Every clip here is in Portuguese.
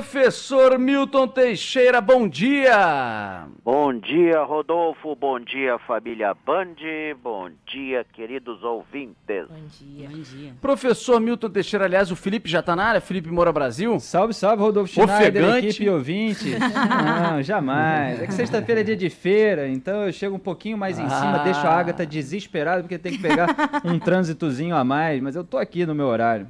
Professor Milton Teixeira, bom dia! Bom dia, Rodolfo. Bom dia, família Band. Bom dia, queridos ouvintes. Bom dia. Bom dia. Professor Milton Teixeira, aliás, o Felipe já tá na área? Felipe Moura Brasil? Salve, salve, Rodolfo Schneider, Ofegante. equipe e ouvinte. Não, jamais. É que sexta-feira é dia de feira, então eu chego um pouquinho mais em cima, Ah. deixo a Agatha desesperada porque tem que pegar um trânsitozinho a mais, mas eu tô aqui no meu horário.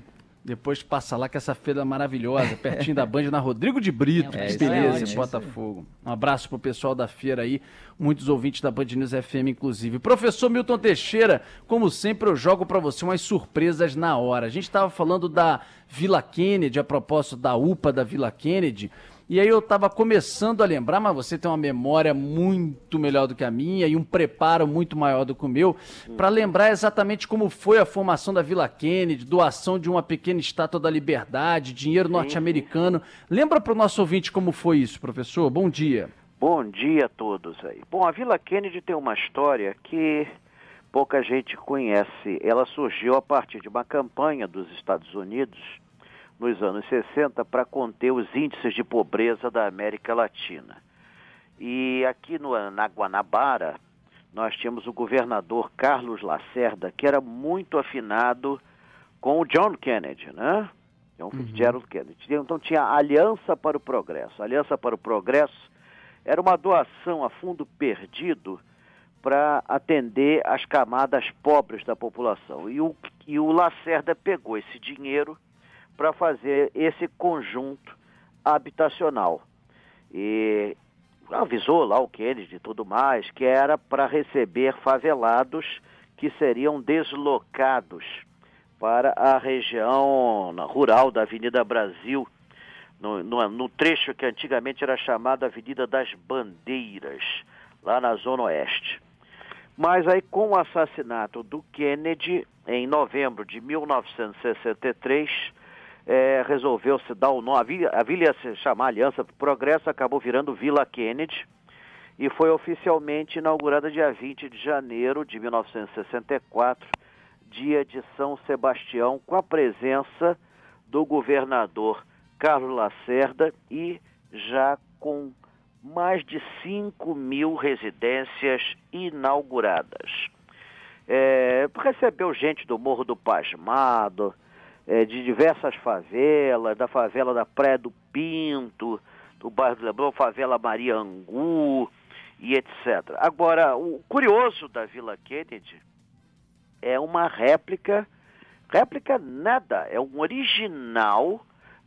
Depois passa lá com essa feira maravilhosa, pertinho da Band, na Rodrigo de Brito. É, que é beleza, em Botafogo. Um abraço pro pessoal da feira aí, muitos ouvintes da Band News FM, inclusive. Professor Milton Teixeira, como sempre, eu jogo pra você umas surpresas na hora. A gente tava falando da Vila Kennedy, a propósito da UPA da Vila Kennedy. E aí eu tava começando a lembrar, mas você tem uma memória muito melhor do que a minha e um preparo muito maior do que o meu, para lembrar exatamente como foi a formação da Vila Kennedy, doação de uma pequena estátua da liberdade, dinheiro norte-americano. Lembra para o nosso ouvinte como foi isso, professor? Bom dia. Bom dia a todos aí. Bom, a Vila Kennedy tem uma história que pouca gente conhece. Ela surgiu a partir de uma campanha dos Estados Unidos nos anos 60 para conter os índices de pobreza da América Latina. E aqui no, na Guanabara, nós tínhamos o governador Carlos Lacerda, que era muito afinado com o John Kennedy, né? John Fitzgerald Kennedy. Então tinha a Aliança para o Progresso. A Aliança para o Progresso era uma doação a fundo perdido para atender as camadas pobres da população. E o, e o Lacerda pegou esse dinheiro para fazer esse conjunto habitacional. E avisou lá o Kennedy e tudo mais que era para receber favelados que seriam deslocados para a região rural da Avenida Brasil, no, no- no trecho que antigamente era chamado Avenida das Bandeiras, lá na Zona Oeste. Mas aí, com o assassinato do Kennedy, em novembro de 1963, eh, resolveu-se dar o nome. A vila, a vila ia se chamar Aliança Progresso, acabou virando Vila Kennedy e foi oficialmente inaugurada dia 20 de janeiro de 1964, dia de São Sebastião, com a presença do governador Carlos Lacerda e já com mais de 5 mil residências inauguradas. É, recebeu gente do Morro do Pasmado, é, de diversas favelas, da favela da Praia do Pinto, do bairro do Leblon, favela Maria Angu e etc. Agora, o curioso da Vila Kennedy é uma réplica, réplica nada, é um original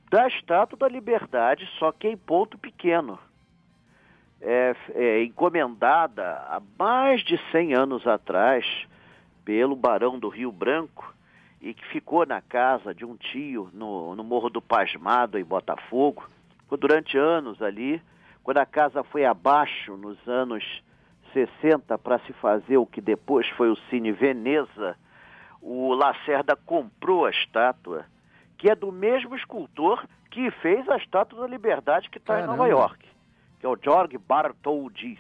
da Estátua da Liberdade, só que em ponto pequeno. É, é encomendada há mais de 100 anos atrás pelo Barão do Rio Branco e que ficou na casa de um tio no, no Morro do Pasmado, em Botafogo. Ficou durante anos ali. Quando a casa foi abaixo, nos anos 60, para se fazer o que depois foi o Cine Veneza, o Lacerda comprou a estátua, que é do mesmo escultor que fez a Estátua da Liberdade que está em Nova. York, que é o George Bartholdi.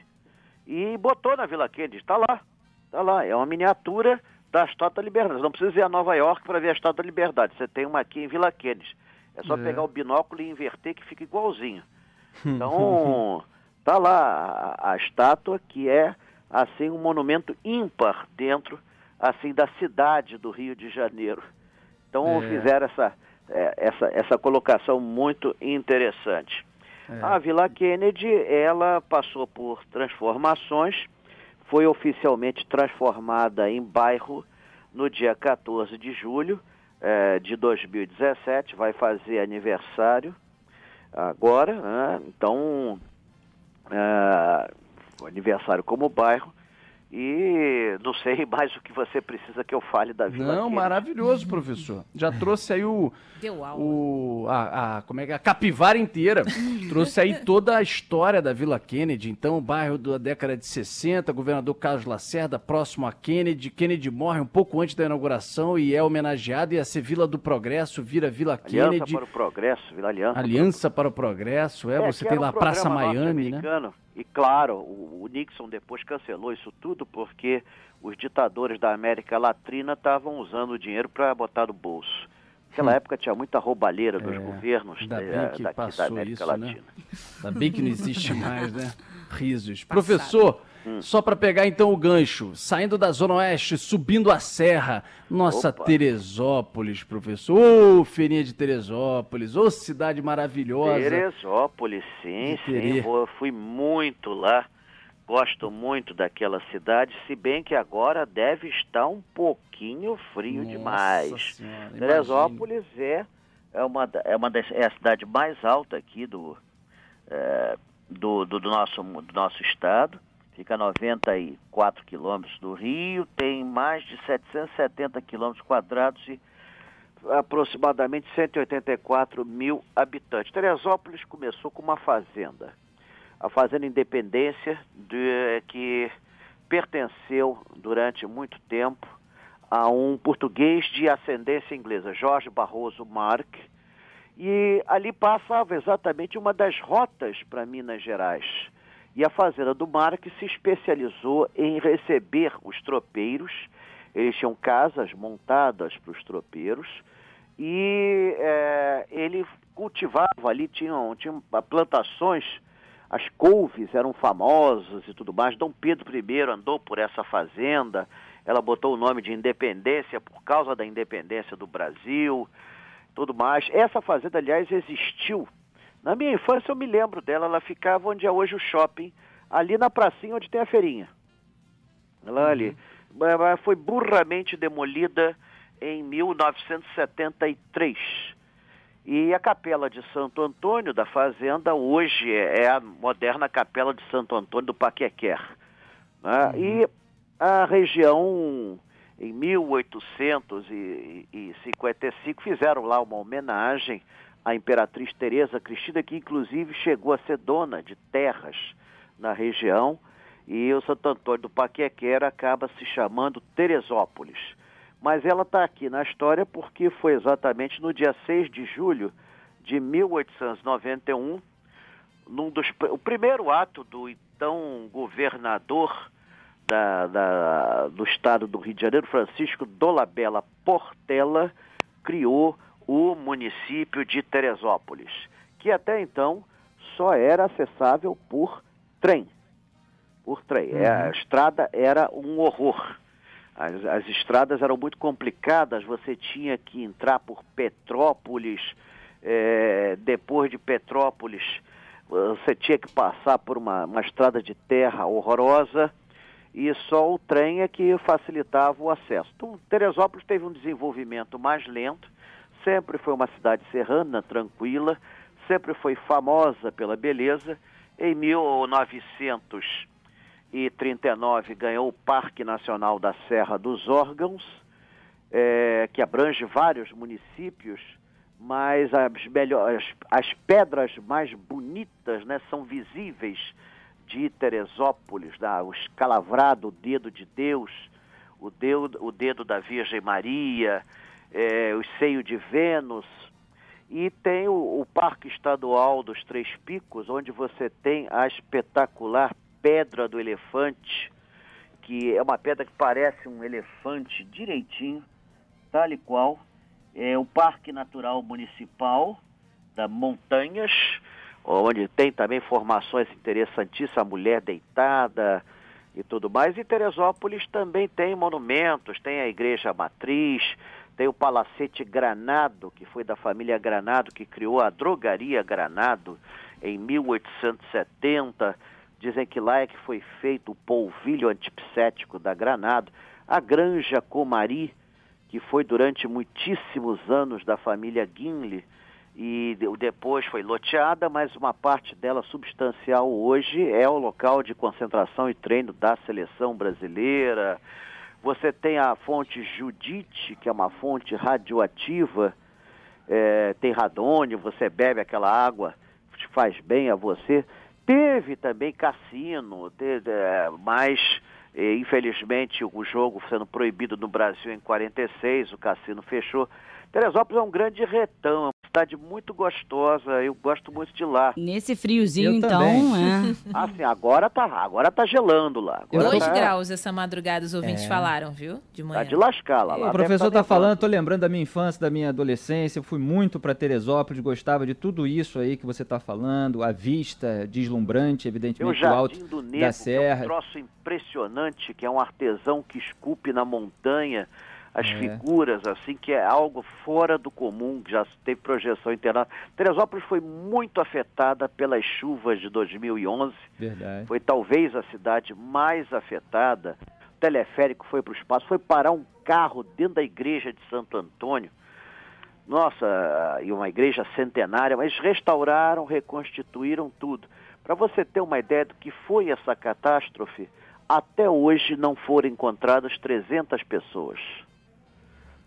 E botou na Vila Kennedy, está lá, está lá, é uma miniatura da Estátua da Liberdade. Não precisa ir a Nova York para ver a Estátua da Liberdade, você tem uma aqui em Vila Kennedy. É só É. pegar o binóculo e inverter que fica igualzinho. Então, tá lá a, a estátua que é assim um monumento ímpar dentro assim da cidade do Rio de Janeiro. Então É. fizeram essa, é, essa essa colocação muito interessante. É. A Vila Kennedy, ela passou por transformações, foi oficialmente transformada em bairro no dia 14 de julho eh, de 2017, vai fazer aniversário agora, né? então, o aniversário como bairro, E não sei mais o que você precisa que eu fale da Vila Não, Kennedy. maravilhoso, professor. Já trouxe aí o, Deu aula. o a, a- como é que é? a capivara inteira. trouxe aí toda a história da Vila Kennedy. Então, o bairro da década de 60, governador Carlos Lacerda, próximo a Kennedy. Kennedy morre um pouco antes da inauguração e é homenageado. Ia ser Vila do Progresso, vira Vila Aliança Kennedy. para o Progresso, Vila Aliança. Aliança para o Progresso, é, É, você tem lá a Praça Miami, né? E claro, o, o Nixon depois cancelou isso tudo porque os ditadores da América Latina estavam usando o dinheiro para botar no bolso. Naquela época tinha muita roubalheira dos Hum. É, governos ainda da, bem que daqui da América isso, né? Latina. Ainda bem que não existe mais, né? Risos. Passado. Professor, Hum. só para pegar então o gancho, saindo da Zona Oeste, subindo a serra, nossa Opa. Teresópolis, professor. Ô, feirinha de Teresópolis, ô cidade maravilhosa. Teresópolis, sim, sim. Vou, fui muito lá. Gosto muito daquela cidade, se bem que agora deve estar um pouquinho frio Nossa demais. Senhora. Teresópolis é, é, uma, é, uma das, é a cidade mais alta aqui do, é, do, do, do nosso, do nosso estado. Fica a 94 quilômetros do Rio, tem mais de 770 quilômetros quadrados e aproximadamente 184 mil habitantes. Teresópolis começou com uma fazenda, a Fazenda Independência, de- que pertenceu durante muito tempo a um português de ascendência inglesa, Jorge Barroso Mark, e ali passava exatamente uma das rotas para Minas Gerais. E a fazenda do Mark se especializou em receber os tropeiros. Eles tinham casas montadas para os tropeiros e eh, ele cultivava ali, tinham, tinham plantações, as couves eram famosas e tudo mais. Dom Pedro I andou por essa fazenda, ela botou o nome de Independência por causa da independência do Brasil, tudo mais. Essa fazenda, aliás, existiu. Na minha infância eu me lembro dela, ela ficava onde é hoje o shopping, ali na pracinha onde tem a feirinha. Lá ali. Mas Foi burramente demolida em 1973. E a capela de Santo Antônio da Fazenda hoje é a moderna capela de Santo Antônio do Paquequer. né? E a região, em 1855, fizeram lá uma homenagem à Imperatriz Teresa Cristina, que inclusive chegou a ser dona de terras na região. E o Santo Antônio do Paquequera acaba se chamando Teresópolis. Mas ela está aqui na história porque foi exatamente no dia 6 de julho de 1891, num dos, o primeiro ato do então governador da, da- do estado do Rio de Janeiro, Francisco Dolabella Portela, criou o município de Teresópolis, que até então só era acessável por trem. Por trem. É, a estrada era um horror. As, as estradas eram muito complicadas, você tinha que entrar por Petrópolis, eh, depois de Petrópolis, você tinha que passar por uma, uma estrada de terra horrorosa e só o trem é que facilitava o acesso. Então, Teresópolis teve um desenvolvimento mais lento, sempre foi uma cidade serrana, tranquila, sempre foi famosa pela beleza. Em 1939 ganhou o Parque Nacional da Serra dos Órgãos, eh, que abrange vários municípios, mas as, melhores, as pedras mais bonitas né, são visíveis de Teresópolis, né, o escalavrado dedo de Deus, o dedo, o dedo da Virgem Maria, o seio de Vênus, e tem o, o Parque Estadual dos Três Picos, onde você tem a espetacular Pedra do Elefante, que é uma pedra que parece um elefante direitinho, tal e qual. É o Parque Natural Municipal da Montanhas, onde tem também formações interessantíssimas, a mulher deitada e tudo mais. E Teresópolis também tem monumentos, tem a Igreja Matriz, tem o Palacete Granado, que foi da família Granado, que criou a Drogaria Granado em 1870. Dizem que lá é que foi feito o polvilho antipsético da Granado. A Granja Comari, que foi durante muitíssimos anos da família Guinle, e depois foi loteada, mas uma parte dela substancial hoje é o local de concentração e treino da seleção brasileira. Você tem a fonte Judite, que é uma fonte radioativa, é, tem radônio, você bebe aquela água, faz bem a você. Teve também cassino, teve, é, mas é, infelizmente o jogo sendo proibido no Brasil em 46, o cassino fechou. Teresópolis é um grande retão, cidade muito gostosa, eu gosto muito de lá. Nesse friozinho, Eu então, também. é. Assim, agora tá, agora tá gelando lá. Agora Dois tá, graus essa madrugada, os ouvintes É. falaram, viu? De Tá manhã. de lascar lá. lá o professor tá tá falando, tô lembrando da minha infância, da minha adolescência. Eu fui muito para Teresópolis, gostava de tudo isso aí que você tá falando. A vista deslumbrante, Tem o evidentemente, do alto do da que é um Serra. troço impressionante, que é um artesão que esculpe na montanha as É. figuras, assim, que é algo fora do comum, que já teve projeção internacional. Teresópolis foi muito afetada pelas chuvas de 2011, Verdade. foi talvez a cidade mais afetada. O teleférico foi para o espaço, foi parar um carro dentro da igreja de Santo Antônio. Nossa, e uma igreja centenária, mas restauraram, reconstituíram tudo. Para você ter uma ideia do que foi essa catástrofe, até hoje não foram encontradas 300 pessoas.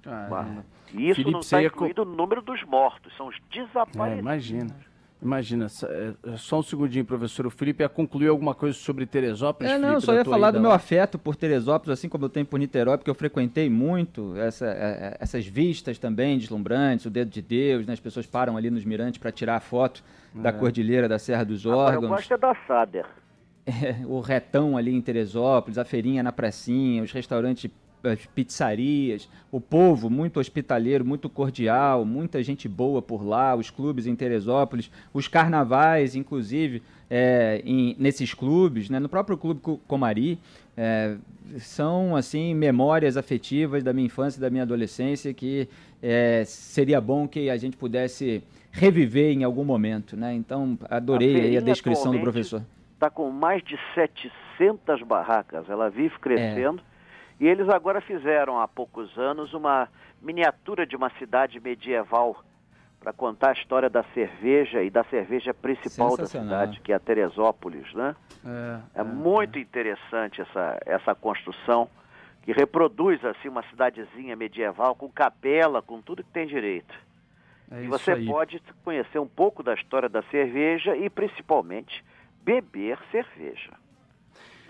Caramba. E isso Felipe, não está ia incluído no número dos mortos, são os É, desaparecidos. imagina. Imagina, só- é, só um segundinho, professor. O Felipe ia concluir alguma coisa sobre Teresópolis? É, não, Felipe, só ia falar do meu lá? afeto por Teresópolis, assim como eu tenho por Niterói, porque eu frequentei muito essa- é, é, essas vistas também deslumbrantes, o dedo de Deus, né? as pessoas param ali nos mirantes para tirar a foto da cordilheira da Serra dos Agora, eu Órgãos. gosto é da Sader. É, o retão ali em Teresópolis, a feirinha na pracinha, os restaurantes, as pizzarias, o povo muito hospitaleiro, muito cordial, muita gente boa por lá, os clubes em Teresópolis, os carnavais, inclusive, é, em- nesses clubes, né, no próprio Clube Co- Comari, é, são, assim, memórias afetivas da minha infância e da minha adolescência que é, seria bom que a gente pudesse reviver em algum momento, né? Então, adorei a feirinha descrição do professor. está com mais de 700 barracas, ela vive crescendo. É. E eles agora fizeram há poucos anos uma miniatura de uma cidade medieval para contar a história da cerveja e da cerveja principal da cidade, que é a Teresópolis, né? É, É muito interessante essa, essa construção que reproduz assim uma cidadezinha medieval com capela, com tudo que tem direito. é E você aí. pode conhecer um pouco da história da cerveja e principalmente beber cerveja.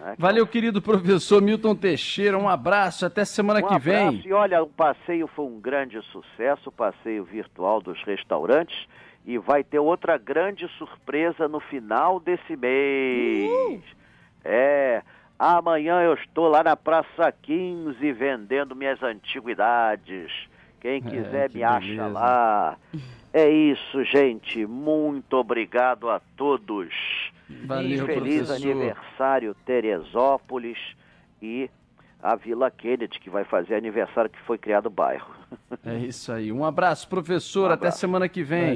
Né? Valeu, querido professor Milton Teixeira. Um abraço, até semana um que vem. abraço. E olha, o passeio foi um grande sucesso, o passeio virtual dos restaurantes. E vai ter outra grande surpresa no final desse mês. É, amanhã eu estou lá na Praça 15 vendendo minhas antiguidades. Quem quiser É, que me acha beleza. lá. É isso, gente. Muito obrigado a todos. Valeu, Feliz professor. aniversário, Teresópolis e a Vila Kennedy, que vai fazer aniversário que foi criado o bairro. É isso aí. Um abraço, professor. Um Até abraço. semana que vem.